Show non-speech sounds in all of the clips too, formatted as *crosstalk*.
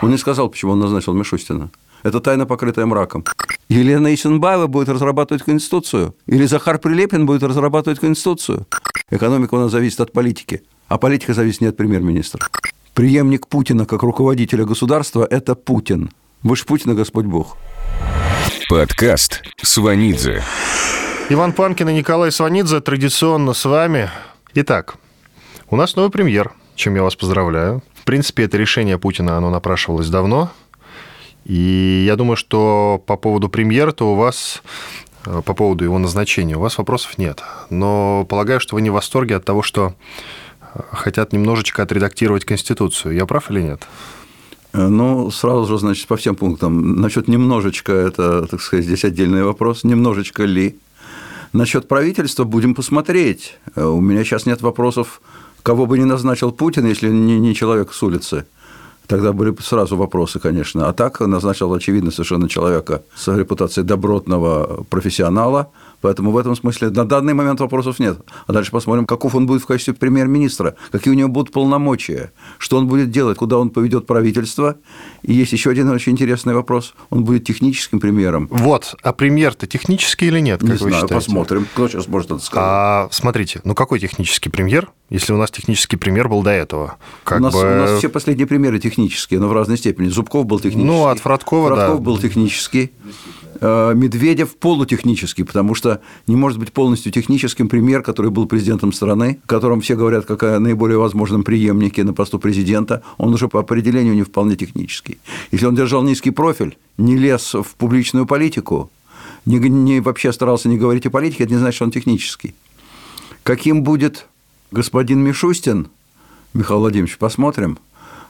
Он не сказал, почему он назначил Мишустина. Это тайна, покрытая мраком. Елена Исенбаева будет разрабатывать Конституцию. Или Захар Прилепин будет разрабатывать Конституцию. Экономика у нас зависит от политики. А политика зависит не от премьер-министра. Преемник Путина как руководителя государства – это Путин. Выше Путина Господь Бог. Подкаст Сванидзе. Иван Панкин и Николай Сванидзе традиционно с вами. Итак, у нас новый премьер, чем я вас поздравляю. Принципе, это решение Путина, оно напрашивалось давно. И я думаю, что по поводу премьера-то у вас э, по поводу его назначения у вас вопросов нет. Но полагаю, что вы не в восторге от того, что э, хотят немножечко отредактировать Конституцию. Я прав или нет? Э, ну, сразу же, значит, по всем пунктам. Насчет немножечко, это, так сказать, здесь отдельный вопрос. Немножечко ли? Насчет правительства будем посмотреть. У меня сейчас нет вопросов, кого бы ни назначил Путин, если не, не человек с улицы. Тогда были сразу вопросы, конечно. А так назначил, очевидно, совершенно человека с репутацией добротного профессионала. Поэтому в этом смысле на данный момент вопросов нет. А дальше посмотрим, каков он будет в качестве премьер-министра, какие у него будут полномочия, что он будет делать, куда он поведет правительство. И есть еще один очень интересный вопрос. Он будет техническим премьером. Вот, а премьер-то технический или нет? Как Не знаю, считаете? посмотрим. Кто сейчас может это сказать? А, смотрите, ну какой технический премьер, если у нас технический премьер был до этого? Как у, нас, бы... у нас все последние премьеры технические, но в разной степени. Зубков был технический. Ну, от Фродкова, Фродков да. был технический. Э, Медведев полутехнический, потому что не может быть полностью техническим премьер, который был президентом страны, о котором все говорят как о наиболее возможном преемнике на посту президента, он уже по определению не вполне технический. Если он держал низкий профиль, не лез в публичную политику, не, не вообще старался не говорить о политике, это не значит, что он технический. Каким будет господин Мишустин, Михаил Владимирович, посмотрим.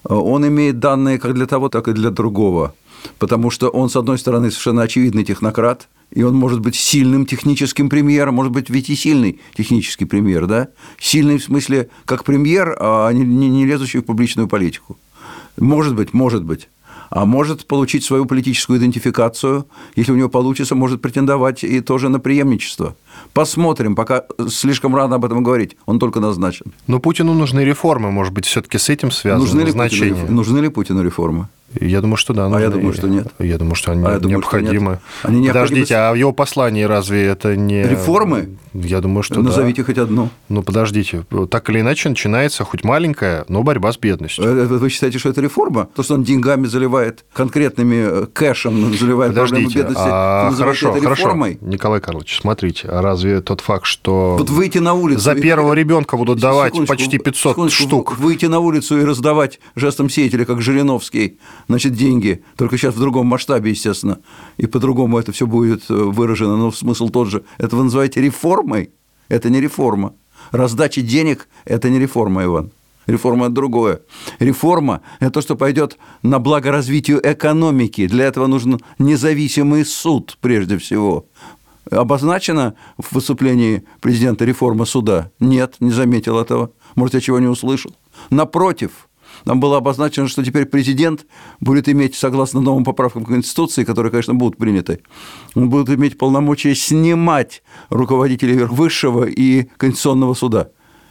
Э, он имеет данные как для того, так и для другого – потому что он, с одной стороны, совершенно очевидный технократ, и он может быть сильным техническим премьером, может быть, ведь и сильный технический премьер, да? Сильный в смысле как премьер, а не, не лезущий в публичную политику. Может быть, может быть а может получить свою политическую идентификацию, если у него получится, может претендовать и тоже на преемничество. Посмотрим, пока слишком рано об этом говорить, он только назначен. Но Путину нужны реформы, может быть, все-таки с этим связано нужны ли Путину, нужны ли Путину реформы? Я думаю, что да. А я думаю, что нет. Я думаю, что они а необходимы. Что они Подождите, необходимы... а в его послании разве это не... Реформы? Я думаю, что Назовите да. хоть одну. Ну, подождите. Так или иначе начинается хоть маленькая, но борьба с бедностью. Э, вы считаете, что это реформа? То, что он деньгами заливает, конкретными э, кэшем заливает подождите, проблему бедности, а, хорошо, это реформой? Хорошо. Николай Карлович, смотрите, а разве тот факт, что... Вот выйти на улицу... За первого ребенка будут давать почти 500 штук. Выйти на улицу и раздавать жестом сеятеля, как Жириновский, значит, деньги только сейчас в другом масштабе, естественно, и по-другому это все будет э, выражено, но смысл тот же. Это вы называете реформой? Это не реформа. Раздача денег – это не реформа, Иван. Реформа – это другое. Реформа – это то, что пойдет на благо развитию экономики. Для этого нужен независимый суд, прежде всего. Обозначена в выступлении президента реформа суда? Нет, не заметил этого. Может, я чего не услышал. Напротив – нам было обозначено, что теперь президент будет иметь, согласно новым поправкам Конституции, которые, конечно, будут приняты, он будет иметь полномочия снимать руководителей высшего и Конституционного суда.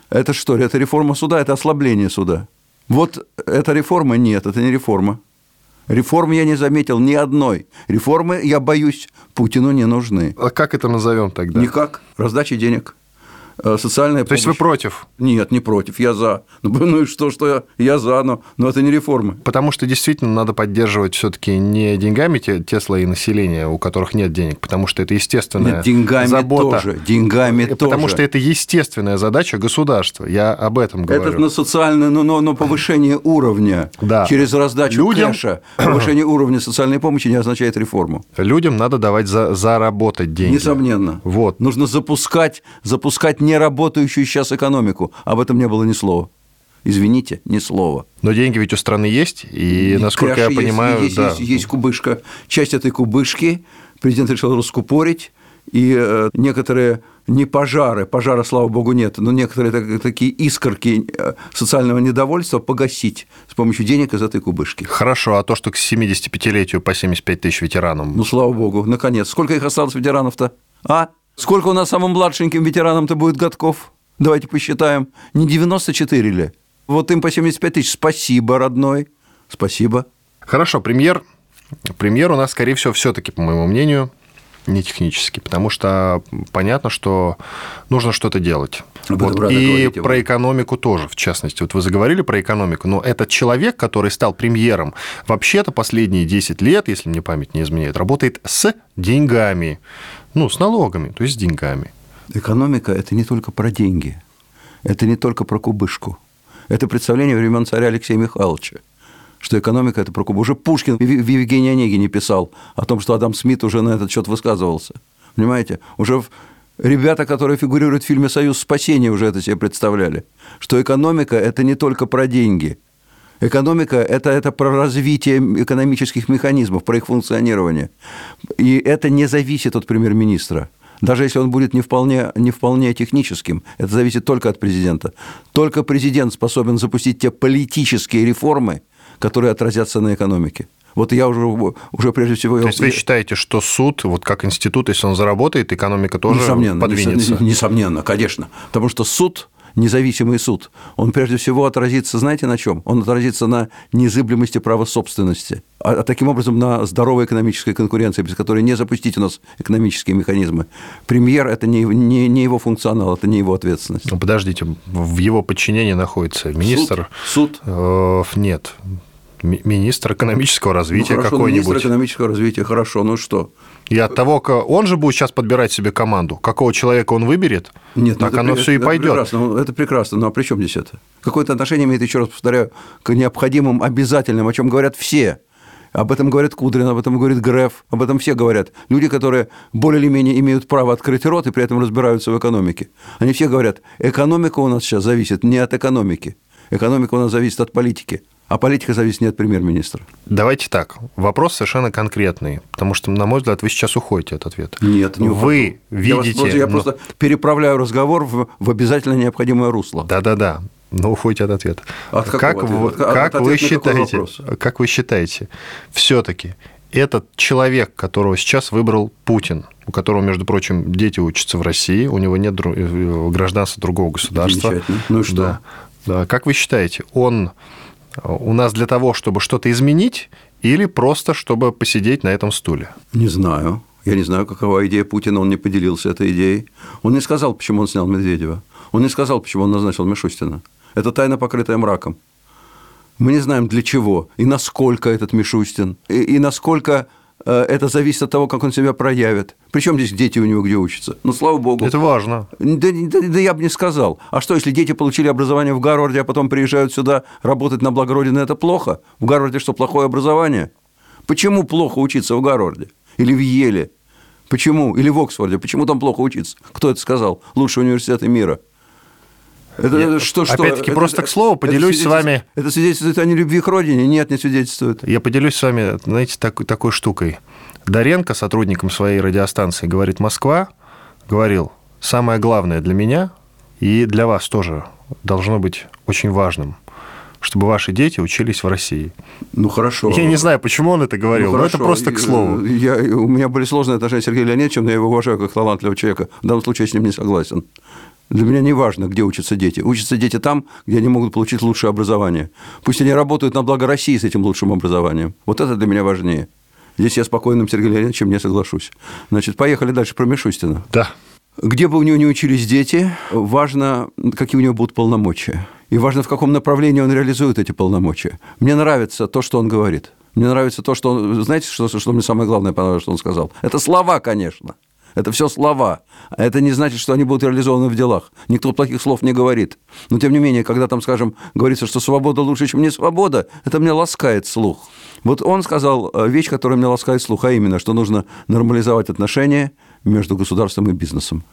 Это что? Это реформа суда, это ослабление суда. Вот эта реформа нет, это не реформа. Реформ я не заметил ни одной. Реформы, я боюсь, Путину не нужны. А как это назовем тогда? Никак. Раздача денег. Э, социальная То помощь. есть вы против? Нет, не против, я за. *laughs* Ну, ну и что, что я, я за, но, но это не реформы. Потому что действительно надо поддерживать все-таки не деньгами те, те слои населения, у которых нет денег, потому что это естественная нет, деньгами забота. Тоже, деньгами потому тоже. Потому что это естественная задача государства. Я об этом говорю. Это на социальное, но, но, но повышение уровня да. через раздачу Людям... кэша. Повышение уровня социальной помощи не означает реформу. Людям надо давать за, заработать деньги. Несомненно. Вот. Нужно запускать, запускать неработающую сейчас экономику. Об этом не было ни слова. Извините, ни слова. Но деньги ведь у страны есть, и, насколько я понимаю, есть, да. есть, есть кубышка. Часть этой кубышки президент решил раскупорить, и э, некоторые не пожары, пожара, слава богу, нет, но некоторые такие искорки э, социального недовольства погасить с помощью денег из этой кубышки. Хорошо, а то, что к 75-летию по 75 тысяч ветеранам? Ну, слава богу, наконец. Сколько их осталось ветеранов-то? А? Сколько у нас самым младшеньким ветеранам-то будет годков? Давайте посчитаем. Не 94 ли? Вот им по 75 тысяч. Спасибо, родной. Спасибо. Хорошо, премьер. Премьер у нас, скорее всего, все-таки, по моему мнению, не технический, потому что понятно, что нужно что-то делать. Вот. И говорите вы. про экономику тоже, в частности. Вот вы заговорили про экономику, но этот человек, который стал премьером, вообще-то последние 10 лет, если мне память не изменяет, работает с деньгами. Ну, с налогами, то есть с деньгами. Экономика – это не только про деньги, это не только про кубышку. Это представление времен царя Алексея Михайловича, что экономика – это про кубышку. Уже Пушкин в Евгении Онегине писал о том, что Адам Смит уже на этот счет высказывался. Понимаете? Уже ребята, которые фигурируют в фильме «Союз спасения», уже это себе представляли, что экономика – это не только про деньги. Экономика – это, это про развитие экономических механизмов, про их функционирование. И это не зависит от премьер-министра. Даже если он будет не вполне, не вполне техническим, это зависит только от президента. Только президент способен запустить те политические реформы, которые отразятся на экономике. Вот я уже, уже прежде всего... То есть вы считаете, что суд, вот как институт, если он заработает, экономика тоже Несомненно, подвинется? несо- Несомненно, конечно. Потому что суд, независимый суд, он прежде всего отразится, знаете, на чем? Он отразится на незыблемости права собственности. А, а таким образом на здоровой экономической конкуренции, без которой не запустить у нас экономические механизмы. Премьер – это не, не, не его функционал, это не его ответственность. Ну, подождите, в его подчинении находится министр... Суд. суд. Э, Нет. Ми- Министр экономического Ну, развития хорошо, какой-нибудь. министр экономического развития, хорошо, ну что? И от того, он же будет сейчас подбирать себе команду. Какого человека он выберет, Нет, ну так это оно пре- все и это пойдет. Прекрасно, ну, это прекрасно. Ну а при чем здесь это? Какое-то отношение имеет, еще раз повторяю, к необходимым, обязательным, о чем говорят все. Об этом говорит Кудрин, об этом говорит Греф, об этом все говорят. Люди, которые более или менее имеют право открыть рот и при этом разбираются в экономике. Они все говорят, экономика у нас сейчас зависит не от экономики. Экономика у нас зависит от политики. А политика зависит не от премьер-министра. Давайте так. Вопрос совершенно конкретный, потому что, на мой взгляд, вы сейчас уходите от ответа. Нет, не Вы Я вас видите... просто- Я ну, просто переправляю разговор в, в обязательно необходимое русло. Да-да-да. Но уходите от ответа. От как ответа? вы, От- от как ответа вы считаете, как вы считаете, все-таки этот человек, которого сейчас выбрал Путин, у которого, между прочим, дети учатся в России, у него нет э, гражданства другого государства. Ну и что? Да. Да. Как вы считаете, он у нас для того, чтобы что-то изменить, или просто чтобы посидеть на этом стуле? Не знаю. Я не знаю, какова идея Путина, он не поделился этой идеей. Он не сказал, почему он снял Медведева. Он не сказал, почему он назначил Мишустина. Это тайна, покрытая мраком. Мы не знаем, для чего и насколько этот Мишустин, и, и насколько это зависит от того, как он себя проявит. Причем здесь дети у него где учатся? Ну, слава богу. Это важно. Да, да- да я бы не сказал. А что, если дети получили образование в Гарварде, а потом приезжают сюда работать на благо Родины, это плохо? В Гарварде что, плохое образование? Почему плохо учиться в Гарварде? Или в Еле? Почему? Или в Оксфорде? Почему там плохо учиться? Кто это сказал? Лучшие университеты мира. Это, Я- что, что? опять-таки, Это- просто к это- слову, это поделюсь с свидетельствует- вами. Это свидетельствует о нелюбви к родине? Нет, не свидетельствует. Я поделюсь с вами, знаете, так- такой штукой. Доренко, сотрудником своей радиостанции «Говорит Москва», говорил, самое главное для меня и для вас тоже должно быть очень важным, чтобы ваши дети учились в России. Ну, хорошо. Я не знаю, почему он это говорил, Ну, но это просто к слову. Я, у меня были сложные отношения с Сергеем Леонидовичем, но я его уважаю как талантливого человека. В данном случае я с ним не согласен. Для меня не важно, где учатся дети. Учатся дети там, где они могут получить лучшее образование. Пусть они работают на благо России с этим лучшим образованием. Вот это для меня важнее. Здесь я спокойным Сергеем Леонидовичем не соглашусь. Значит, поехали дальше про Мишустина. Да. Где бы у него ни учились дети, важно, какие у него будут полномочия. И важно, в каком направлении он реализует эти полномочия. Мне нравится то, что он говорит. Мне нравится то, что он... Знаете, что, что мне самое главное понравилось, что он сказал? Это слова, конечно. Это все слова. Это не значит, что они будут реализованы в делах. Никто плохих слов не говорит. Но, тем не менее, когда там, скажем, говорится, что свобода лучше, чем не свобода, это мне ласкает слух. Вот он сказал э, вещь, которая мне ласкает слух, а именно, что нужно нормализовать отношения между государством и бизнесом.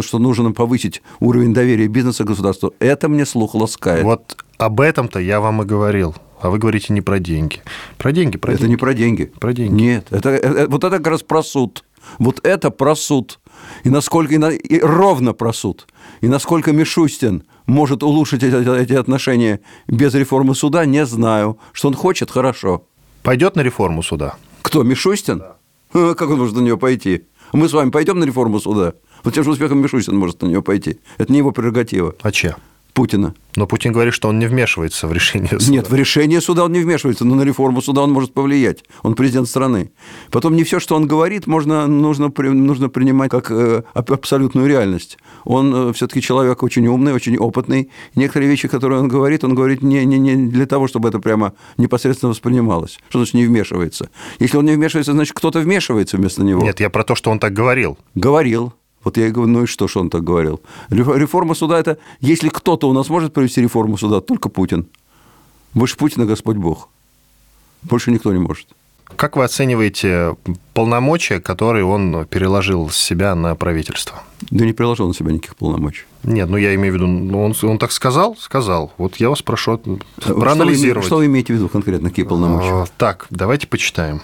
Что нужно повысить уровень доверия бизнеса к государству. Это мне слух ласкает. Вот об этом-то я вам и говорил. А вы говорите не про деньги. Про деньги, про это деньги. не про деньги. Про деньги. Нет, это, это- вот это как раз про суд. Вот это про суд. И насколько и, на- и ровно про суд. И насколько Мишустин может улучшить эти, эти отношения без реформы суда, не знаю. Что он хочет, хорошо. Пойдет на реформу суда? Кто, Мишустин? Э, Как он может на нее пойти? Мы с вами пойдем на реформу суда? Вот тем же успехом Мишустин может на нее пойти. Это не его прерогатива. А че? Путина. Но Путин говорит, что он не вмешивается в решение суда. Нет, в решение суда он не вмешивается, но на реформу суда он может повлиять. Он президент страны. Потом не все, что он говорит, можно, нужно, нужно принимать как э, абсолютную реальность. Он э, все-таки человек очень умный, очень опытный. Некоторые вещи, которые он говорит, он говорит не, не, не для того, чтобы это прямо непосредственно воспринималось. Что значит не вмешивается? Если он не вмешивается, значит кто-то вмешивается вместо него. Нет, я про то, что он так говорил. Говорил. Вот я и говорю, ну и что, что он так говорил? Реформа суда – это, если кто-то у нас может провести реформу суда, только Путин. Больше Путина Господь Бог. Больше никто не может. Как вы оцениваете полномочия, которые он переложил с себя на правительство? Да не переложил на себя никаких полномочий. Нет, ну я имею в виду, ну, он, он так сказал? Сказал. Вот я вас прошу проанализировать. Что вы, что вы имеете в виду конкретно, какие полномочия? Так, давайте почитаем.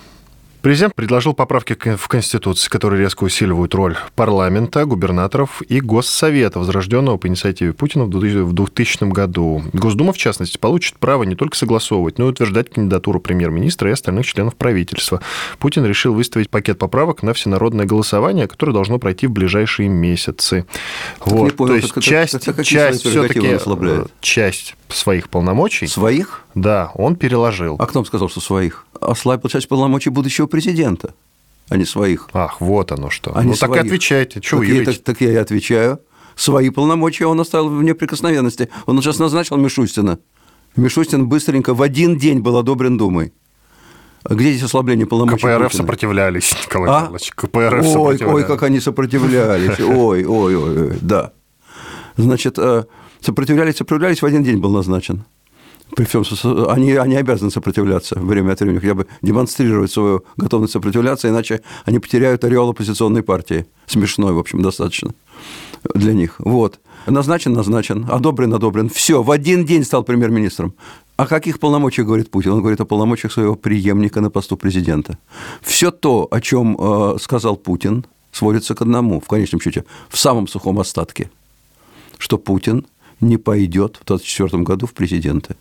Президент предложил поправки в Конституцию, которые резко усиливают роль парламента, губернаторов и Госсовета, возрожденного по инициативе Путина в 2000 году. Госдума, в частности, получит право не только согласовывать, но и утверждать кандидатуру премьер-министра и остальных членов правительства. Путин решил выставить пакет поправок на всенародное голосование, которое должно пройти в ближайшие месяцы. Вот. понял, То есть как, часть, как, как, часть все-таки часть своих полномочий. Своих? Да, он переложил. А кто вам сказал, что своих? Ослабил часть полномочий будущего президента, а не своих. Ах, вот оно что. А ну, своих. так и отвечайте. Что так, я, так, так я и отвечаю. Свои полномочия он оставил в неприкосновенности. Он сейчас назначил Мишустина. Мишустин быстренько в один день был одобрен Думой. А где здесь ослабление полномочий КПРФ Путина? сопротивлялись, *laughs* Николай а? Павлович. КПРФ ой, сопротивлялись. ой, как они сопротивлялись. Ой, ой, ой, ой, да. Значит, э, сопротивлялись, сопротивлялись, в один день был назначен. При всем, они, они обязаны сопротивляться время от времени, хотя бы демонстрировать свою готовность сопротивляться, иначе они потеряют ореол оппозиционной партии. Смешной, в общем, достаточно для них. Вот. Назначен, назначен, одобрен, одобрен. Все, в один день стал премьер-министром. О каких полномочиях говорит Путин? Он говорит о полномочиях своего преемника на посту президента. Все то, о чем э, сказал Путин, сводится к одному, в конечном счете, в самом сухом остатке, что Путин не пойдет в 2024 году в президенты.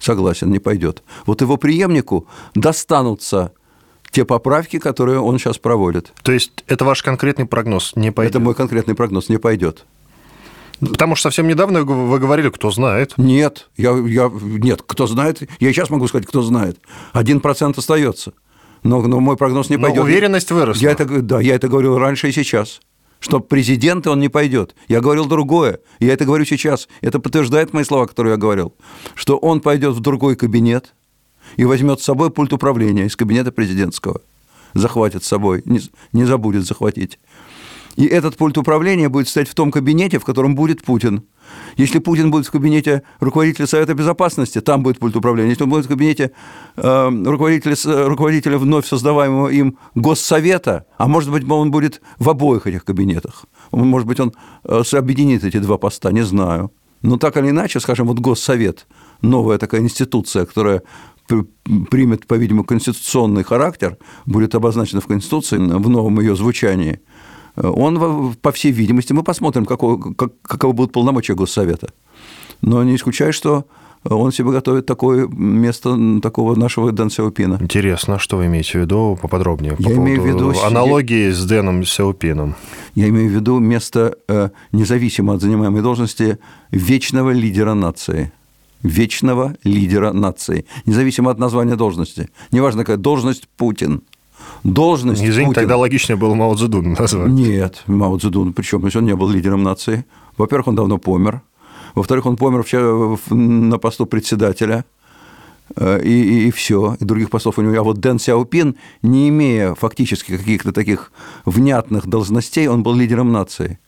Согласен, не пойдет. Вот его преемнику достанутся те поправки, которые он сейчас проводит. То есть это ваш конкретный прогноз не пойдет? Это мой конкретный прогноз, не пойдет. Потому что совсем недавно вы говорили, кто знает. Нет, я, я, нет, кто знает, я сейчас могу сказать, кто знает. Один процент остается. Но, но мой прогноз не Но пойдет. уверенность выросла. Я это, да, я это говорил раньше и сейчас что президент он не пойдет. Я говорил другое, я это говорю сейчас. Это подтверждает мои слова, которые я говорил, что он пойдет в другой кабинет и возьмет с собой пульт управления из кабинета президентского. Захватит с собой, не, не забудет захватить. И этот пульт управления будет стоять в том кабинете, в котором будет Путин. Если Путин будет в кабинете руководителя Совета Безопасности, там будет пульт управления. Если он будет в кабинете э, руководителя, руководителя вновь создаваемого им Госсовета, а может быть, он будет в обоих этих кабинетах. Может быть, он э, объединит эти два поста, не знаю. Но так или иначе, скажем, вот Госсовет, новая такая институция, которая примет, по-видимому, конституционный характер, будет обозначена в Конституции в новом ее звучании – он, по всей видимости, мы посмотрим, какого, как, каковы будут полномочия Госсовета. Но не исключаю, что он себе готовит такое место такого нашего Дэн Сяопина. Интересно, что вы имеете в виду поподробнее? По Я имею в виду... Аналогии с Дэном Сяопином. Я имею в виду место, э, независимо от занимаемой должности, вечного лидера нации вечного лидера нации, независимо от названия должности. Неважно, какая должность Путин – должность Извините, Путина... тогда логичнее было Мао Цзэдун назвать. Нет, Мао Цзэдун, причем, он не был лидером нации. Во-первых, он давно помер. Во-вторых, он помер на посту председателя. Э, и, и, и все, и других постов у него. А вот Дэн Сяопин, не имея фактически каких-то таких внятных должностей, он был лидером нации.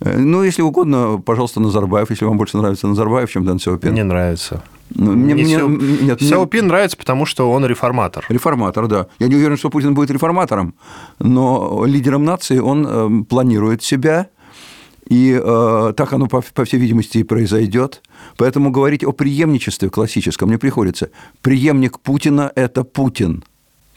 Э, ну, если угодно, пожалуйста, Назарбаев, если вам больше нравится Назарбаев, чем Дэн Сяопин. Мне нравится. Ну, мне, мне, Сяо... нет, Сяопин мне... нравится, потому что он реформатор. Реформатор, да. Я не уверен, что Путин будет реформатором, но лидером нации он э, планирует себя, и э, так оно, по, по всей видимости, и произойдет. Поэтому говорить о преемничестве классическом не приходится. Преемник Путина – это Путин.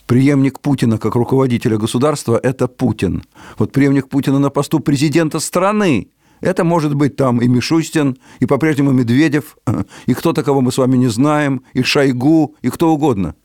Преемник Путина как руководителя государства – это Путин. Вот преемник Путина на посту президента страны это может быть там и Мишустин, и по-прежнему Медведев, *laughs* и кто-то, кого мы с вами не знаем, и Шойгу, и кто угодно.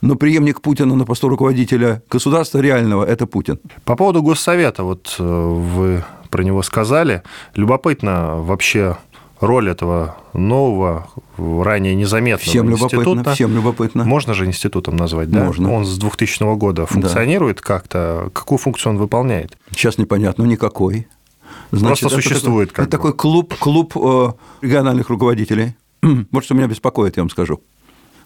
Но преемник Путина на посту руководителя государства реального – это Путин. По поводу Госсовета, вот э, вы про него сказали. Любопытно вообще роль этого нового, ранее незаметного Всем института. любопытно, всем любопытно. Можно же институтом назвать, да? Можно. Он с 2000 года функционирует как-то. Какую функцию он выполняет? Сейчас непонятно, ну никакой. Просто это существует такой, как это бы. такой клуб, клуб э, региональных руководителей. *clears throat* Вот что меня беспокоит, я вам скажу.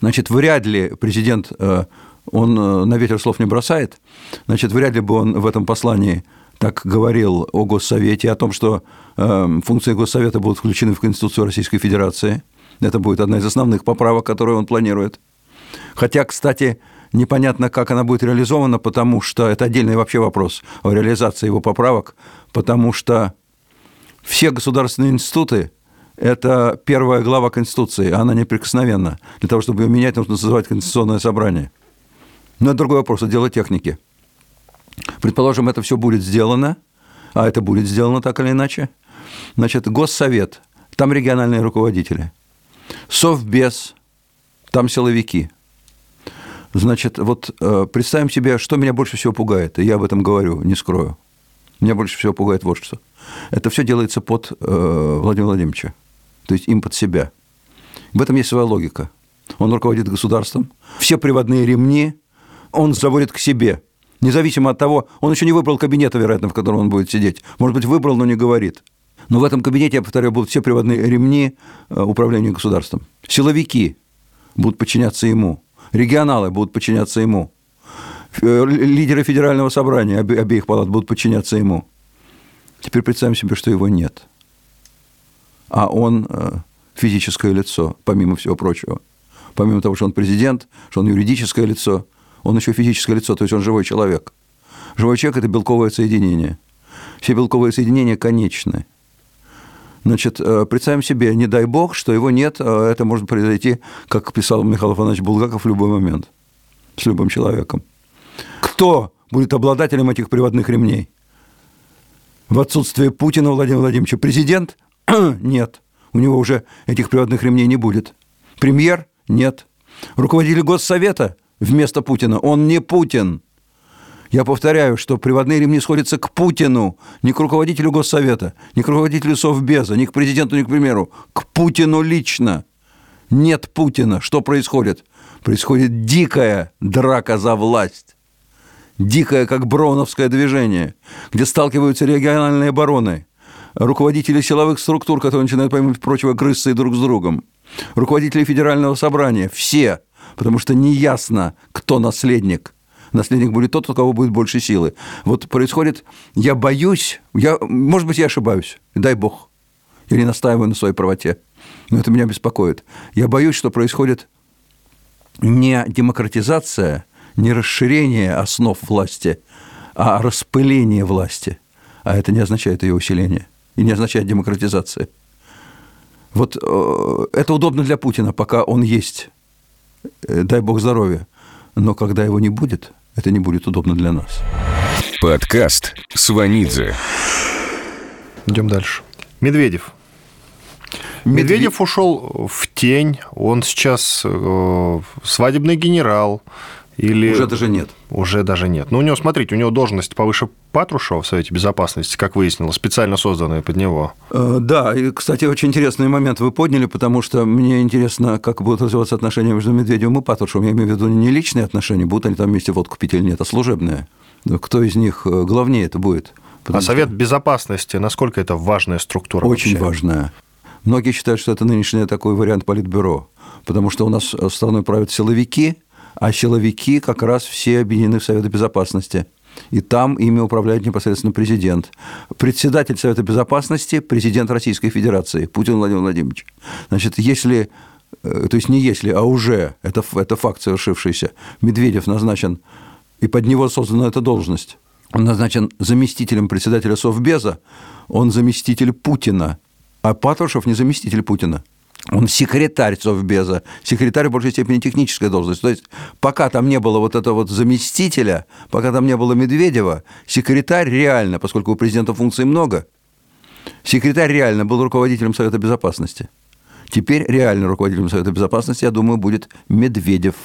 Значит, вряд ли президент, э, он э, на ветер слов не бросает, значит, вряд ли бы он в этом послании так говорил о Госсовете, о том, что функции Госсовета будут включены в Конституцию Российской Федерации. Это будет одна из основных поправок, которые он планирует. Хотя, кстати, непонятно, как она будет реализована, потому что это отдельный вообще вопрос о реализации его поправок, потому что все государственные институты – это первая глава Конституции, а она неприкосновенна. Для того, чтобы ее менять, нужно созывать Конституционное собрание. Но это другой вопрос, это дело техники. Предположим, это все будет сделано, а это будет сделано так или иначе. Значит, Госсовет, там региональные руководители. Совбез, там силовики. Значит, вот э, представим себе, что меня больше всего пугает, и я об этом говорю, не скрою. Меня больше всего пугает вот что. Это все делается под э, Владимира Владимировича, то есть им под себя. В этом есть своя логика. Он руководит государством, все приводные ремни он заводит к себе, независимо от того, он еще не выбрал кабинета, вероятно, в котором он будет сидеть. Может быть, выбрал, но не говорит. Но в этом кабинете, я повторяю, будут все приводные ремни э, управления государством. Силовики будут подчиняться ему, регионалы будут подчиняться ему, Э, лидеры федерального собрания обе- обеих палат будут подчиняться ему. Теперь представим себе, что его нет. А он э, физическое лицо, помимо всего прочего. Помимо того, что он президент, что он юридическое лицо, он еще физическое лицо, то есть он живой человек. Живой человек – это белковое соединение. Все белковые соединения конечны. Значит, э, представим себе, не дай бог, что его нет, а это может произойти, как писал Михаил Афанасьевич Булгаков, в любой момент с любым человеком. Кто будет обладателем этих приводных ремней? В отсутствие Путина Владимира Владимировича президент? *clears throat* Нет. У него уже этих приводных ремней не будет. Премьер? Нет. Руководитель Госсовета вместо Путина? Он не Путин. Я повторяю, что приводные ремни сходятся к Путину, не к руководителю Госсовета, не к руководителю Совбеза, не к президенту, не к премьеру, к Путину лично. Нет Путина. Что происходит? Происходит дикая драка за власть. Дикое, как броуновское движение, где сталкиваются региональные обороны, руководители силовых структур, которые начинают, помимо прочего, грызться и друг с другом, руководители федерального собрания, все, потому что неясно, кто наследник. Наследник будет тот, у кого будет больше силы. Вот происходит, я боюсь, я, может быть, я ошибаюсь, дай бог, я не настаиваю на своей правоте, но это меня беспокоит. Я боюсь, что происходит не демократизация, не расширение основ власти, а распыление власти. А это не означает ее усиление и не означает демократизация. Вот э, это удобно для Путина, пока он есть, э, дай бог здоровья. Но когда его не будет, это не будет удобно для нас. Подкаст Сванидзе. Идем дальше. Медведев. Медведев ушел в тень. Он сейчас э, свадебный генерал. Или... Уже даже нет. Уже даже нет. Ну, у него, смотрите, у него должность повыше Патрушева в Совете Безопасности, как выяснилось, специально созданная под него. Э, Да, и, кстати, очень интересный момент вы подняли, потому что мне интересно, как будут развиваться отношения между Медведевым и Патрушевым. Я имею в виду не личные отношения, будут они там вместе водку пить или нет, а служебные. Кто из них э, главнее это будет? Потому а что Совет Безопасности, насколько это важная структура? Очень вообще? важная. Многие считают, что это нынешний такой вариант политбюро, потому что у нас страной правят силовики, а силовики как раз все объединены в Совет Безопасности. И там ими управляет непосредственно президент. Председатель Совета Безопасности – президент Российской Федерации Путин Владимир Владимирович. Значит, если, э, то есть не если, а уже, это, это факт совершившийся, Медведев назначен, и под него создана эта должность, он назначен заместителем председателя Совбеза, он заместитель Путина, а Патрушев не заместитель Путина. Он секретарь Совбеза. Секретарь в большей степени техническая должность. То есть, пока там не было вот этого вот заместителя, пока там не было Медведева, секретарь реально, поскольку у президента функций много, секретарь реально был руководителем Совета Безопасности. Теперь реально руководителем Совета Безопасности, я думаю, будет Медведев.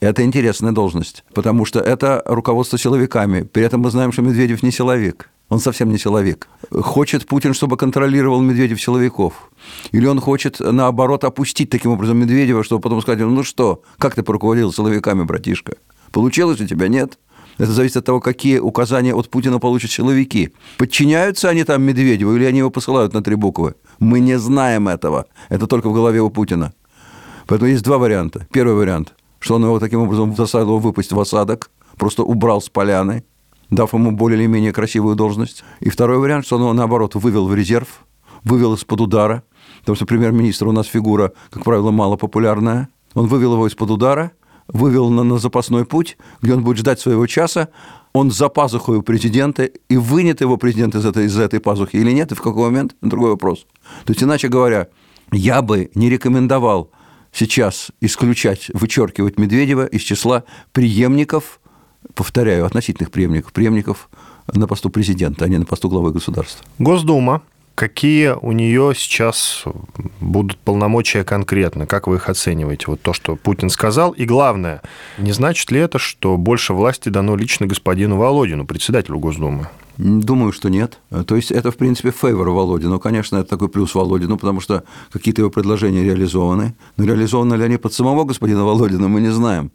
Это интересная должность, потому что это руководство силовиками. При этом мы знаем, что Медведев не силовик. Он совсем не силовик. Хочет Путин, чтобы контролировал Медведев силовиков? Или он хочет, наоборот, опустить таким образом Медведева, чтобы потом сказать, ну что, как ты поруководил силовиками, братишка? Получилось у тебя? Нет? Это зависит от того, какие указания от Путина получат силовики. Подчиняются они там Медведеву или они его посылают на три буквы? Мы не знаем этого. Это только в голове у Путина. Поэтому есть два варианта. Первый вариант, что он его таким образом заставил выпустить в осадок, просто убрал с поляны, дав ему более или менее красивую должность. И второй вариант, что он его, наоборот, вывел в резерв, вывел из-под удара, потому что премьер-министр у нас фигура, как правило, мало популярная. Он вывел его из-под удара, вывел на, на запасной путь, где он будет ждать своего часа, он за пазухой у президента, и вынет его президент из этой, из этой пазухи или нет, и в какой момент, другой вопрос. То есть, иначе говоря, я бы не рекомендовал сейчас исключать, вычеркивать Медведева из числа преемников, повторяю, относительных преемников, преемников на посту президента, а не на посту главы государства. Госдума. Какие у нее сейчас будут полномочия конкретно? Как вы их оцениваете? Вот то, что Путин сказал. И главное, не значит ли это, что больше власти дано лично господину Володину, председателю Госдумы? Думаю, что нет. То есть это, в принципе, фейвор Володину. Конечно, это такой плюс Володину, потому что какие-то его предложения реализованы. Но реализованы ли они под самого господина Володина, мы не знаем.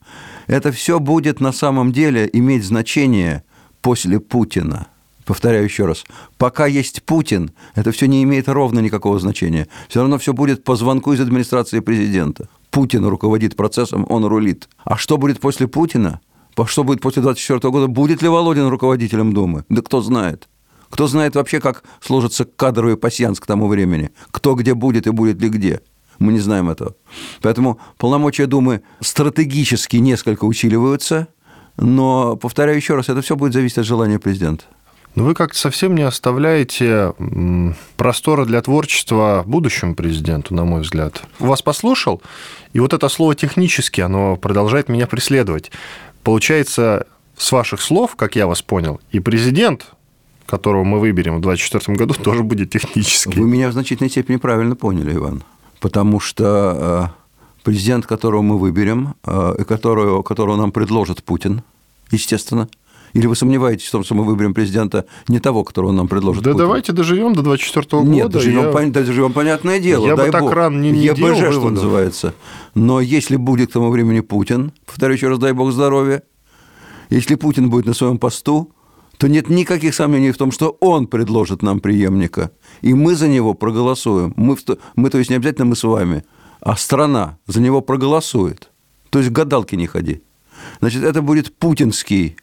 Это все будет на самом деле иметь значение после Путина. Повторяю еще раз, пока есть Путин, это все не имеет ровно никакого значения. Все равно все будет по звонку из администрации президента. Путин руководит процессом, он рулит. А что будет после Путина? Что будет после 2024 года? Будет ли Володин руководителем Думы? Да кто знает. Кто знает вообще, как сложится кадровый пассианс к тому времени? Кто где будет и будет ли где? Мы не знаем этого. Поэтому полномочия Думы стратегически несколько усиливаются, но, повторяю еще раз, это все будет зависеть от желания президента. Но вы как-то совсем не оставляете простора для творчества будущему президенту, на мой взгляд. Вас послушал, и вот это слово «технически», оно продолжает меня преследовать. Получается, с ваших слов, как я вас понял, и президент, которого мы выберем в 2024 году, *laughs* тоже будет технический. Вы меня в значительной степени правильно поняли, Иван. Потому что э, президент, которого мы выберем, э, и которого, которого нам предложит Путин, естественно, или вы сомневаетесь в том, что мы выберем президента не того, которого нам предложит Да Путин? давайте доживем до 24 года. Нет, доживем, я... доживем, понятное дело. Я дай бы так бог. рано не, не ЕБЖ, делал что выводов. называется. Но если будет к тому времени Путин, повторю еще раз, дай бог здоровья, если Путин будет на своем посту, то нет никаких сомнений в том, что он предложит нам преемника, и мы за него проголосуем. Мы, мы то есть не обязательно мы с вами, а страна за него проголосует. То есть гадалки не ходи. Значит, это будет путинский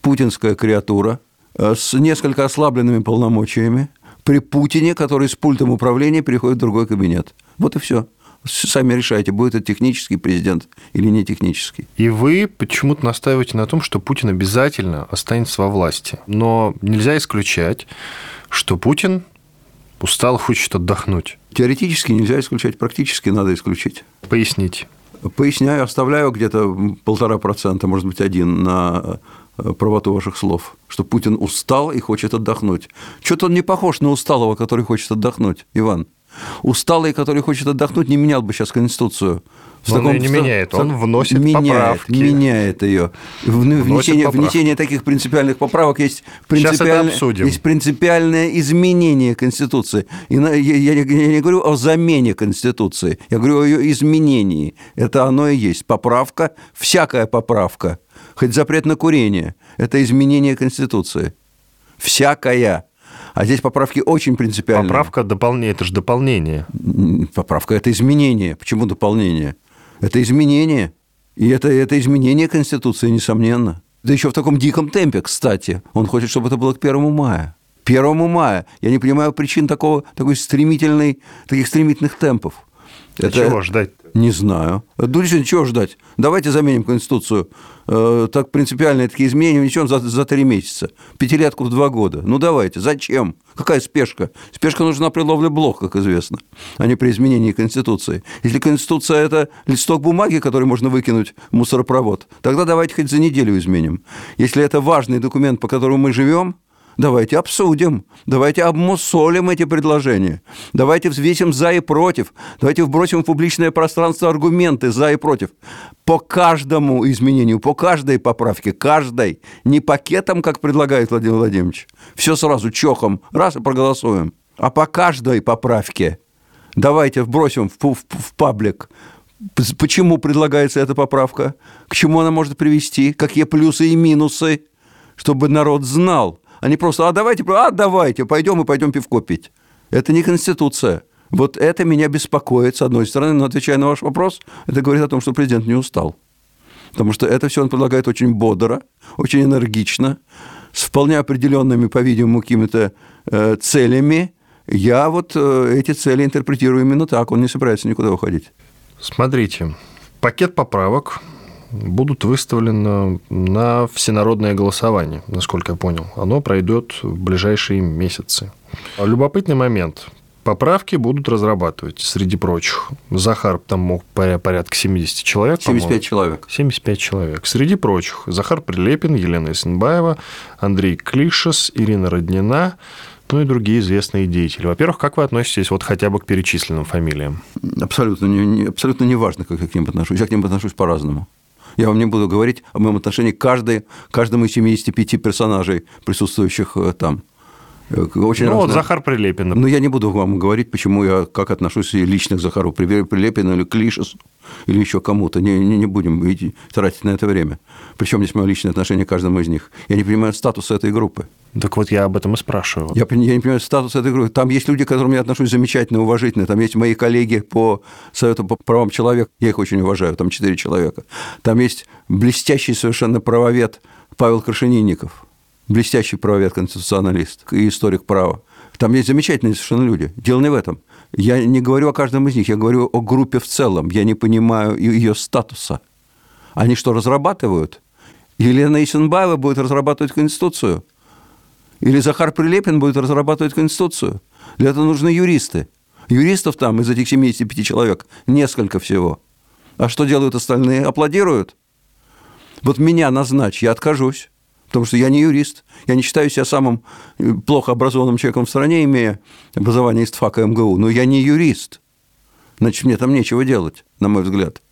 путинская креатура э, с несколько ослабленными полномочиями при Путине, который с пультом управления переходит в другой кабинет. Вот и все. Сами решайте, будет это технический президент или не технический. И вы почему-то настаиваете на том, что Путин обязательно останется во власти. Но нельзя исключать, что Путин устал, хочет отдохнуть. Теоретически нельзя исключать, практически надо исключить. Поясните. Поясняю, оставляю где-то полтора процента, может быть, один на правоту ваших слов, что Путин устал и хочет отдохнуть. Что-то он не похож на усталого, который хочет отдохнуть, Иван. Усталый, который хочет отдохнуть, не менял бы сейчас Конституцию. В таком, он ее не меняет, он вносит меняет, поправки. Меняет ее. Внесение, поправки. внесение таких принципиальных поправок есть принципиальное, есть принципиальное изменение Конституции. И я, я, я не говорю о замене Конституции, я говорю о ее изменении. Это оно и есть. Поправка, всякая поправка, хоть запрет на курение, это изменение Конституции. Всякая. А здесь поправки очень принципиальные. Поправка дополнение, это же дополнение. Поправка – это изменение. Почему дополнение? Это изменение. И это, это изменение Конституции, несомненно. Да еще в таком диком темпе, кстати. Он хочет, чтобы это было к первому мая. 1 мая. Я не понимаю причин такого, такой стремительной, таких стремительных темпов. Это... чего ждать? Не знаю. Действительно, чего ждать? Давайте заменим Конституцию. Э, так принципиальные такие изменения ничего за, за три месяца. Пятилетку в два года. Ну, давайте. Зачем? Какая спешка? Спешка нужна при ловле блох, как известно, а не при изменении Конституции. Если Конституция – это листок бумаги, который можно выкинуть в мусоропровод, тогда давайте хоть за неделю изменим. Если это важный документ, по которому мы живем, Давайте обсудим, давайте обмусолим эти предложения, давайте взвесим за и против, давайте вбросим в публичное пространство аргументы за и против. По каждому изменению, по каждой поправке, каждой, не пакетом, как предлагает Владимир Владимирович, все сразу чохом, раз и проголосуем, а по каждой поправке давайте вбросим в, в, в паблик Почему предлагается эта поправка? К чему она может привести? Какие плюсы и минусы? Чтобы народ знал, не просто, а давайте, а давайте, пойдем и пойдем пивко пить. Это не Конституция. Вот это меня беспокоит, с одной стороны, но отвечая на ваш вопрос, это говорит о том, что президент не устал. Потому что это все он предлагает очень бодро, очень энергично, с вполне определенными, по-видимому, какими-то э, целями. Я вот э, эти цели интерпретирую именно так. Он не собирается никуда уходить. Смотрите, пакет поправок будут выставлены на всенародное голосование, насколько я понял. Оно пройдет в ближайшие месяцы. Любопытный момент. Поправки будут разрабатывать, среди прочих. Захар там мог порядка 70 человек. 75 человек. 75 человек. Среди прочих Захар Прилепин, Елена Исенбаева, Андрей Клишес, Ирина Роднина, ну и другие известные деятели. Во-первых, как вы относитесь вот хотя бы к перечисленным фамилиям? Абсолютно не, абсолютно не важно, как я к ним отношусь. Я к ним отношусь по-разному. Я вам не буду говорить о моем отношении к каждой, каждому из 75 персонажей, присутствующих э, там. Э, очень ну, разные. вот Захар Прилепин. Но я не буду вам говорить, почему я как отношусь лично к Захару Прилепину или к Лишесу, или еще кому-то. Не, не, не будем тратить на это время. Причем здесь мое личное отношение к каждому из них. Я не понимаю статуса этой группы. Так вот я об этом и спрашиваю. Я, я не понимаю статус этой группы. Там есть люди, к которым я отношусь замечательно, уважительно. Там есть мои коллеги по Совету по правам человека. Я их очень уважаю. Там четыре человека. Там есть блестящий совершенно правовед Павел Крашенинников блестящий правовед-конституционалист и историк права. Там есть замечательные совершенно люди. Дело не в этом. Я не говорю о каждом из них, я говорю о группе в целом. Я не понимаю ее статуса. Они что, разрабатывают? Елена Исенбаева будет разрабатывать Конституцию? Или Захар Прилепин будет разрабатывать Конституцию? Для этого нужны юристы. Юристов там из этих 75 человек несколько всего. А что делают остальные? Аплодируют? Вот меня назначь, я откажусь потому что я не юрист, я не считаю себя самым э, плохо образованным человеком в стране, имея образование из ТФАКа МГУ, но я не юрист. Значит, мне там нечего делать, на мой взгляд.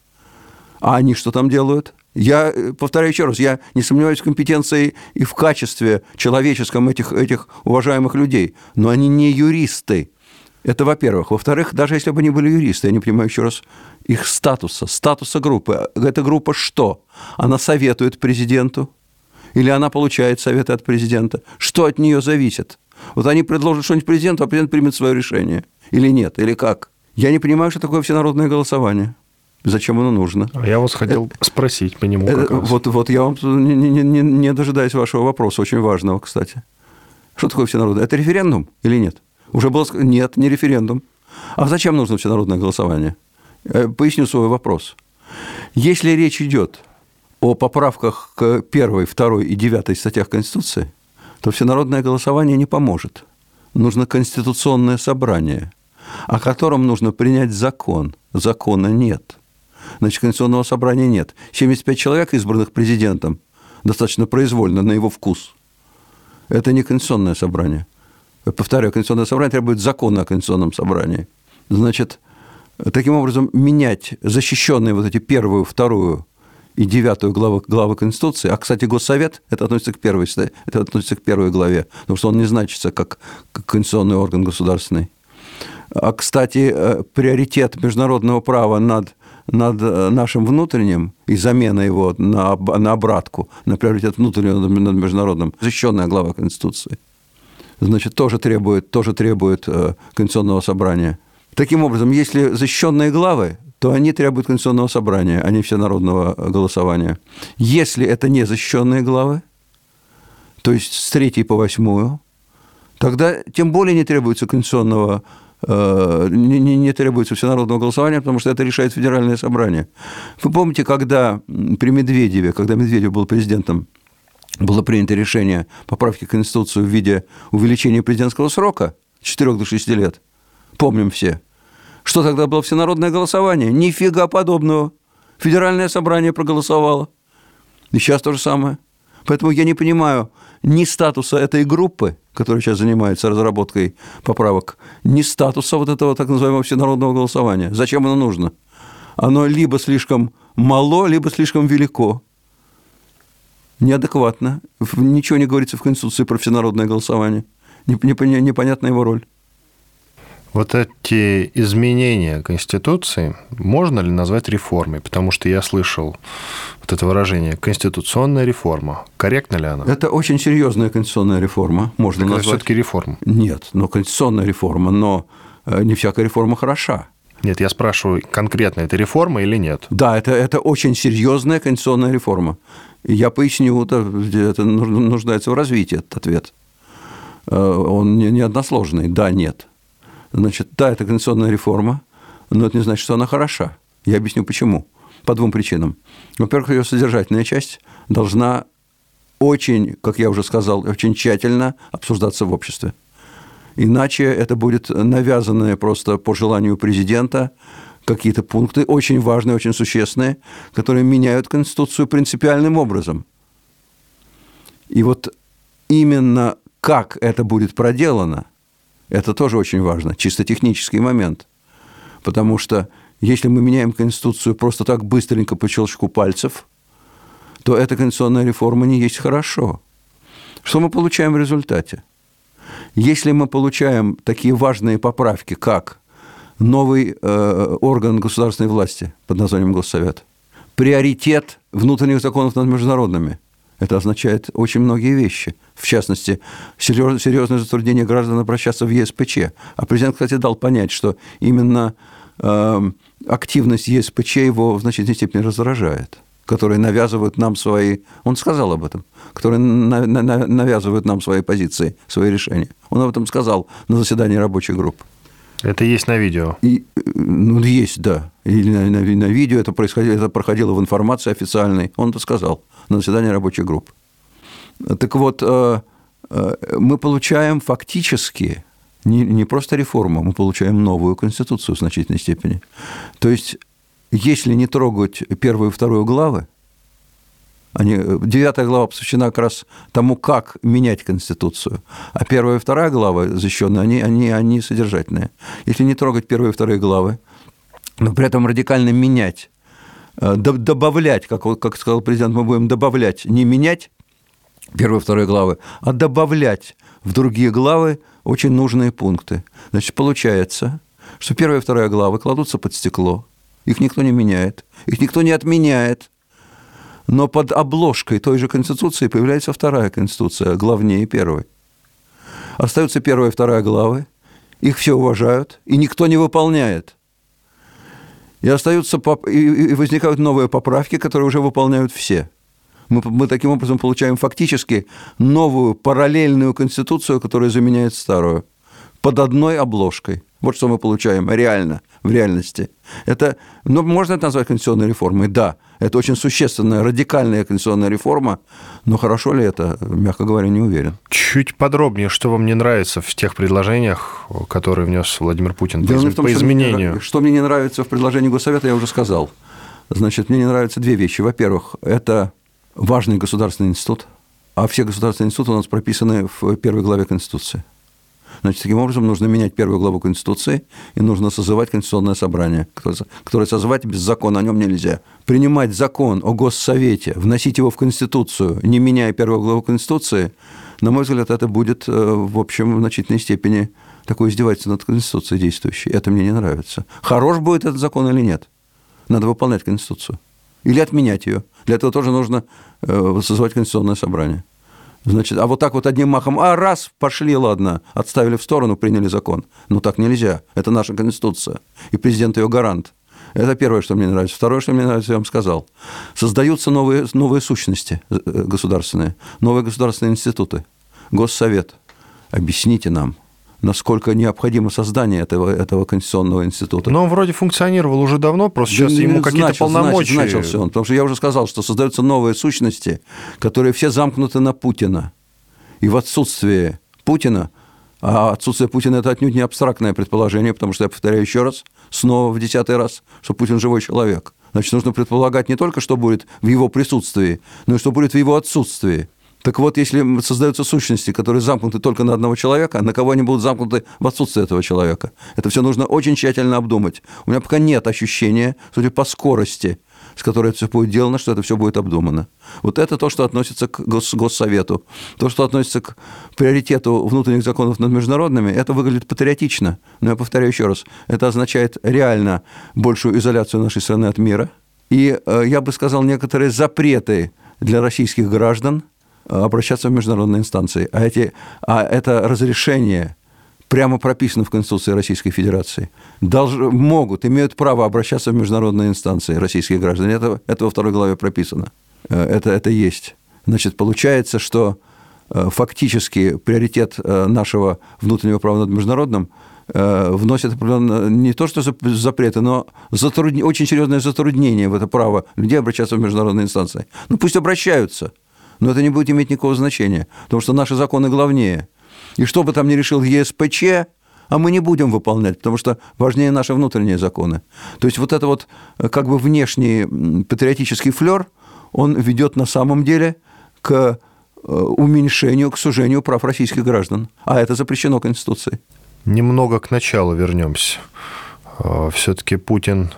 А они что там делают? Я э, повторяю еще раз, я не сомневаюсь в компетенции и в качестве человеческом этих, этих уважаемых людей, но они не юристы. Это во-первых. Во-вторых, даже если бы они были юристы, я не понимаю еще раз их статуса, статуса группы. Эта группа что? Она советует президенту, или она получает советы от президента? Что от нее зависит? Вот они предложат что-нибудь президенту, а президент примет свое решение. Или нет, или как? Я не понимаю, что такое всенародное голосование. Зачем оно нужно? А я вас хотел это, спросить по нему. Это, вот, вот я вам не, не, не, не дожидаюсь вашего вопроса, очень важного, кстати. Что такое всенародное? Это референдум или нет? Уже было сказано, нет, не референдум. А зачем нужно всенародное голосование? Э, поясню свой вопрос. Если речь идет о поправках к первой, второй и девятой статьях Конституции, то всенародное голосование не поможет. Нужно конституционное собрание, о котором нужно принять закон. Закона нет. Значит, конституционного собрания нет. 75 человек, избранных президентом, достаточно произвольно, на его вкус. Это не конституционное собрание. Повторяю, конституционное собрание требует закона о конституционном собрании. Значит, таким образом, менять защищенные вот эти первую, вторую и девятую главу, главы Конституции. А, кстати, Госсовет, это относится к первой, это относится к первой главе, потому что он не значится как, конституционный орган государственный. А, кстати, э, приоритет международного права над, над э, нашим внутренним и замена его на, на обратку, на приоритет внутреннего над международным, защищенная глава Конституции. Значит, тоже требует, тоже требует э, Конституционного собрания. Таким образом, если защищенные главы то они требуют конституционного собрания, а не всенародного голосования. Если это не защищенные главы, то есть с третьей по восьмую, тогда тем более не требуется конституционного э, не, не, не требуется всенародного голосования, потому что это решает федеральное собрание. Вы помните, когда при Медведеве, когда Медведев был президентом, было принято решение поправки к Конституции в виде увеличения президентского срока с 4 до 6 лет? Помним все. Что тогда было всенародное голосование? Нифига подобного. Федеральное собрание проголосовало. И сейчас то же самое. Поэтому я не понимаю ни статуса этой группы, которая сейчас занимается разработкой поправок, ни статуса вот этого так называемого всенародного голосования. Зачем оно нужно? Оно либо слишком мало, либо слишком велико. Неадекватно. Ничего не говорится в Конституции про всенародное голосование. Непонятна его роль. Вот эти изменения Конституции можно ли назвать реформой? Потому что я слышал вот это выражение «конституционная реформа». Корректно ли она? Это очень серьезная конституционная реформа. Можно так назвать... это все-таки реформа. Нет, но конституционная реформа, но э, не всякая реформа хороша. Нет, я спрашиваю, конкретно это реформа или нет? Да, это, это очень серьезная конституционная реформа. Я поясню, это, это нуждается в развитии этот ответ. Э, он не, не односложный. Да, нет. Значит, да, это конституционная реформа, но это не значит, что она хороша. Я объясню почему. По двум причинам. Во-первых, ее содержательная часть должна очень, как я уже сказал, очень тщательно обсуждаться в обществе. Иначе это будет навязанное просто по желанию президента какие-то пункты, очень важные, очень существенные, которые меняют Конституцию принципиальным образом. И вот именно как это будет проделано, это тоже очень важно, чисто технический момент. Потому что если мы меняем Конституцию просто так быстренько по щелчку пальцев, то эта конституционная реформа не есть хорошо. Что мы получаем в результате? Если мы получаем такие важные поправки, как новый э, орган государственной власти под названием Госсовет, приоритет внутренних законов над международными, это означает очень многие вещи. В частности, серьезное затруднение граждан обращаться в ЕСПЧ. А президент, кстати, дал понять, что именно э, активность ЕСПЧ его в значительной степени раздражает которые навязывают нам свои... Он сказал об этом. Которые навязывают нам свои позиции, свои решения. Он об этом сказал на заседании рабочей группы. Это есть на видео? И, ну, есть, да. Или на, на, на видео это, происходило, это проходило в информации официальной. Он это сказал на заседании рабочей группы. Так вот, э, э, мы получаем фактически не, не просто реформу, мы получаем новую конституцию в значительной степени. То есть если не трогать первую и вторую главы, они, девятая глава посвящена как раз тому, как менять Конституцию. А первая и вторая глава защищенные, они, они, они содержательные. Если не трогать первые и вторые главы, но при этом радикально менять, э, добавлять, как, как сказал президент, мы будем добавлять, не менять первые вторые главы, а добавлять в другие главы очень нужные пункты. Значит, получается, что первая и вторая главы кладутся под стекло – их никто не меняет, их никто не отменяет. Но под обложкой той же Конституции появляется вторая Конституция, главнее первой. Остаются первая и вторая главы, их все уважают, и никто не выполняет. И остаются и возникают новые поправки, которые уже выполняют все. Мы, мы таким образом получаем фактически новую параллельную конституцию, которая заменяет старую, под одной обложкой. Вот что мы получаем реально, в реальности. Это, ну, можно это назвать конституционной реформой? Да, это очень существенная, радикальная конституционная реформа, но хорошо ли это, мягко говоря, не уверен. Чуть подробнее, что вам не нравится в тех предложениях, которые внес Владимир Путин Дело по, в том, по изменению? Что, что мне не нравится в предложении Госсовета, я уже сказал. Значит, мне не нравятся две вещи. Во-первых, это важный государственный институт, а все государственные институты у нас прописаны в первой главе Конституции. Значит, таким образом нужно менять первую главу Конституции и нужно созывать Конституционное собрание, которое созывать без закона о нем нельзя. Принимать закон о Госсовете, вносить его в Конституцию, не меняя первую главу Конституции, на мой взгляд, это будет, э, в общем, в значительной степени такое издевательство над Конституцией действующей. Это мне не нравится. Хорош будет этот закон или нет? Надо выполнять Конституцию. Или отменять ее. Для этого тоже нужно э, созывать Конституционное собрание. Значит, а вот так вот одним махом, а раз, пошли, ладно, отставили в сторону, приняли закон. Ну так нельзя. Это наша Конституция. И президент ее гарант. Это первое, что мне нравится. Второе, что мне нравится, я вам сказал. Создаются новые, новые сущности э, государственные, новые государственные институты. Госсовет. Объясните нам, насколько необходимо создание этого, этого конституционного института. Но он вроде функционировал уже давно, просто сейчас да, ему какие-то полномочия. Начал, начался он, потому что я уже сказал, что создаются новые сущности, которые все замкнуты на Путина. И в отсутствие Путина, а отсутствие Путина – это отнюдь не абстрактное предположение, потому что я повторяю еще раз, снова в десятый раз, что Путин живой человек. Значит, нужно предполагать не только, что будет в его присутствии, но и что будет в его отсутствии. Так вот, если создаются сущности, которые замкнуты только на одного человека, на кого они будут замкнуты в отсутствие этого человека? Это все нужно очень тщательно обдумать. У меня пока нет ощущения, судя по скорости, с которой это все будет делано, что это все будет обдумано. Вот это то, что относится к гос Госсовету. То, что относится к приоритету внутренних законов над международными, это выглядит патриотично. Но я повторяю еще раз, это означает реально большую изоляцию нашей страны от мира. И, э, я бы сказал, некоторые запреты для российских граждан обращаться в международные инстанции. А, эти, а это разрешение прямо прописано в Конституции Российской Федерации. Долж, могут, имеют право обращаться в международные инстанции российские граждане. Это, это во второй главе прописано. Э, это, это есть. Значит, получается, что фактически приоритет нашего внутреннего права над международным – Э, вносят не то что запреты, но затруд... очень серьезное затруднение в это право людей обращаться в международные инстанции. Ну пусть обращаются, но это не будет иметь никакого значения, потому что наши законы главнее. И что бы там ни решил ЕСПЧ, а мы не будем выполнять, потому что важнее наши внутренние законы. То есть вот это вот э, как бы внешний патриотический флер, он ведет на самом деле к э, уменьшению, к сужению прав российских граждан. А это запрещено Конституцией. Немного к началу вернемся. А, Все-таки Путин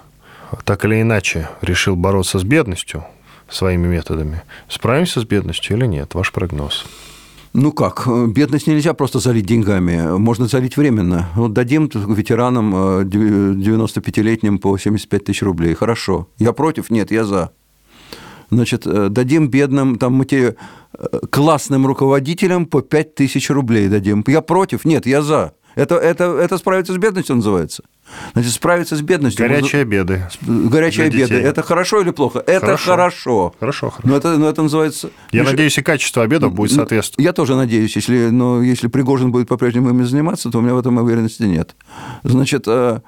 так или иначе решил бороться с бедностью своими методами. Справимся с бедностью или нет? Ваш прогноз. Ну как, бедность нельзя просто залить деньгами, можно залить временно. Вот дадим ветеранам 95-летним э, по 75 тысяч рублей. Хорошо. Я против? Нет, я за. Значит, э, дадим бедным, там, мы те, э, классным руководителям по 5 тысяч рублей дадим. Я против? Нет, я за. Это, это, это справиться с бедностью называется. Значит, справиться с бедностью. Горячие обеды. Горячие обеды. Это хорошо или плохо? Это хорошо. Хорошо, хорошо. хорошо. Но, это, но это называется... Я Миш... надеюсь, и качество обедов будет соответствовать. Я тоже надеюсь. Если, но если Пригожин будет по-прежнему ими заниматься, то у меня в этом уверенности нет. Значит, э,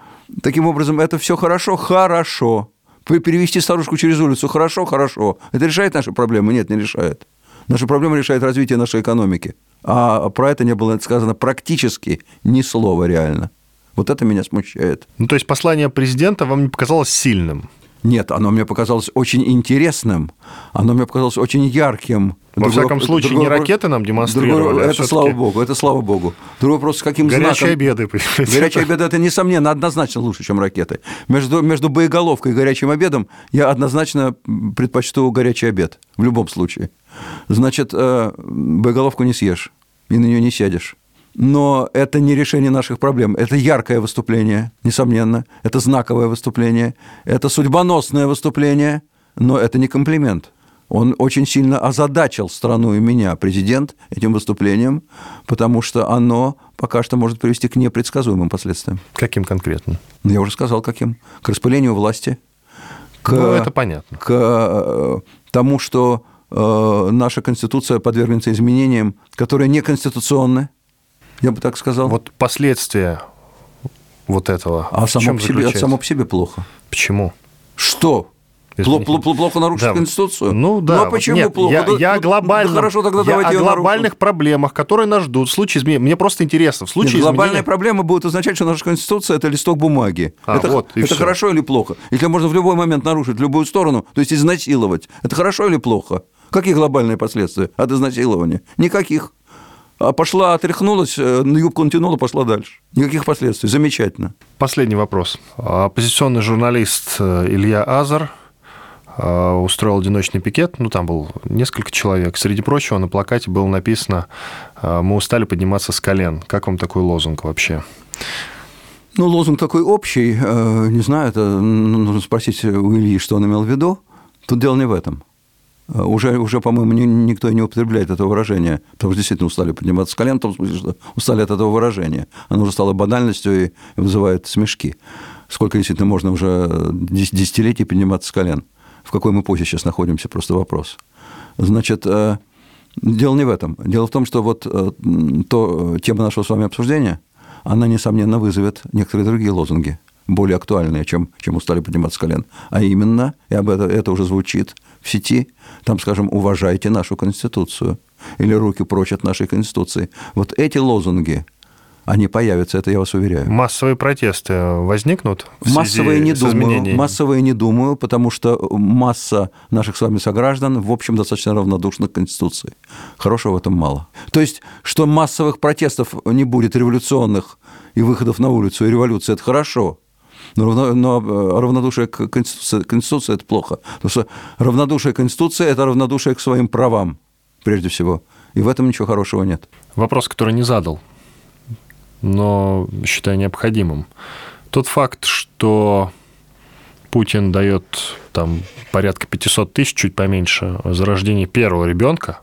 таким образом, это все хорошо? Хорошо. Перевести старушку через улицу? Хорошо, хорошо. Это решает наши проблемы? Нет, не решает. Наши проблемы решает развитие нашей экономики. А про это не было сказано практически ни слова реально. Вот это меня смущает. Ну, то есть послание президента вам не показалось сильным? Нет, оно мне показалось очень интересным, оно мне показалось очень ярким. Во другой, всяком случае, другой, не ракеты нам демонстрировали. Другой, а это слава богу, это слава богу. Другой вопрос, с каким горячие знаком... обеды. Горячие обеды – это, несомненно, однозначно лучше, чем ракеты. Между, между боеголовкой и горячим обедом я однозначно предпочту горячий обед, в любом случае. Значит, э, боеголовку не съешь и на нее не сядешь. Но это не решение наших проблем. Это яркое выступление, несомненно. Это знаковое выступление. Это судьбоносное выступление. Но это не комплимент. Он очень сильно озадачил страну и меня, президент, этим выступлением, потому что оно пока что может привести к непредсказуемым последствиям. Каким конкретно? Ну, я уже сказал, каким. К распылению власти. К, ну, это понятно. К э, тому, что Э, наша Конституция подвергнется изменениям, которые неконституционны, я бы так сказал. Вот последствия вот этого. А само по, себе, само по себе плохо. Почему? Что? Плохо, плохо нарушить да. Конституцию? Ну да. Ну а почему Нет, плохо? Я, да, я глобально. Да, хорошо, тогда я давайте о глобальных нарушим. проблемах, которые нас ждут в случае изменения. Мне просто интересно. В случае Нет, глобальная изменения... проблема будет означать, что наша Конституция это листок бумаги. А, это вот, это хорошо или плохо? Если можно в любой момент нарушить в любую сторону, то есть изнасиловать, это хорошо или плохо? Какие глобальные последствия от изнасилования? Никаких. А пошла, отряхнулась, э, на юбку натянула, пошла дальше. Никаких последствий. Замечательно. Последний вопрос. Оппозиционный журналист э, Илья Азар э, устроил одиночный пикет, ну, там был несколько человек. Среди прочего на плакате было написано «Мы устали подниматься с колен». Как вам такой лозунг вообще? Ну, лозунг такой общий. Не знаю, это нужно спросить у Ильи, что он имел в виду. Тут дело не в этом. Э, уже, уже по-моему, никто не употребляет это выражение, потому что действительно устали подниматься с колен, в том смысле, что устали от этого выражения. Оно уже стало банальностью и вызывает смешки. Сколько действительно можно уже десятилетий подниматься с колен? В какой мы позе сейчас находимся, просто вопрос. Значит, э, дело не в этом. Дело в том, что вот э, то, тема нашего с вами обсуждения, она, несомненно, вызовет некоторые другие лозунги, более актуальные, чем, чем устали подниматься с колен. А именно, и об этом это уже звучит в сети, там, скажем, уважайте нашу Конституцию или руки прочь от нашей Конституции. Вот эти лозунги Они появятся, это я вас уверяю. Массовые протесты возникнут? В массовые не думаю. Массовые не думаю, потому что масса наших с вами сограждан, в общем, достаточно равнодушна к Конституции. Хорошего в этом мало. То есть, что массовых протестов не будет, революционных и выходов на улицу, и революции, это хорошо. Но, равно- но э, равнодушие к Конституции, Конституции – это плохо. Потому что равнодушие к Конституции – это равнодушие к своим правам, прежде всего. И в этом ничего хорошего нет. Вопрос, который не задал, но считаю необходимым. Тот факт, что Путин дает там порядка 500 тысяч, чуть поменьше, за рождение первого ребенка,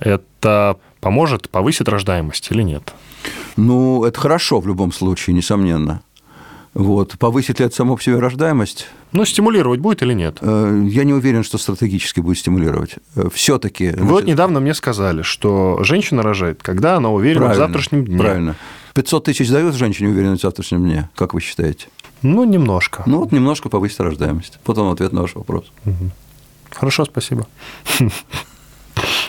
это поможет, повысит рождаемость или нет? Ну, это хорошо в любом случае, несомненно. Вот. Повысит ли это само по себе рождаемость? Ну, стимулировать будет или нет? Э, Я не уверен, что стратегически будет стимулировать. Все-таки. Вы вот недавно мне сказали, что женщина рожает, когда она уверена в завтрашнем дне. Правильно. 500 тысяч дают женщине уверенность в завтрашнем дне, как вы считаете? Ну, немножко. Ну, вот немножко повысит рождаемость. Вот он ответ на ваш вопрос. Хорошо, спасибо. *laughs*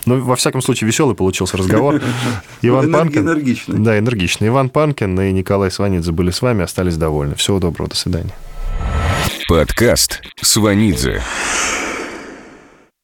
Ну, во всяком случае, веселый получился разговор. *laughs* Иван Панкин. энергичный. Да, энергичный. Иван Панкин и Николай Сванидзе были с вами, остались довольны. Всего доброго, до свидания. Подкаст Сванидзе.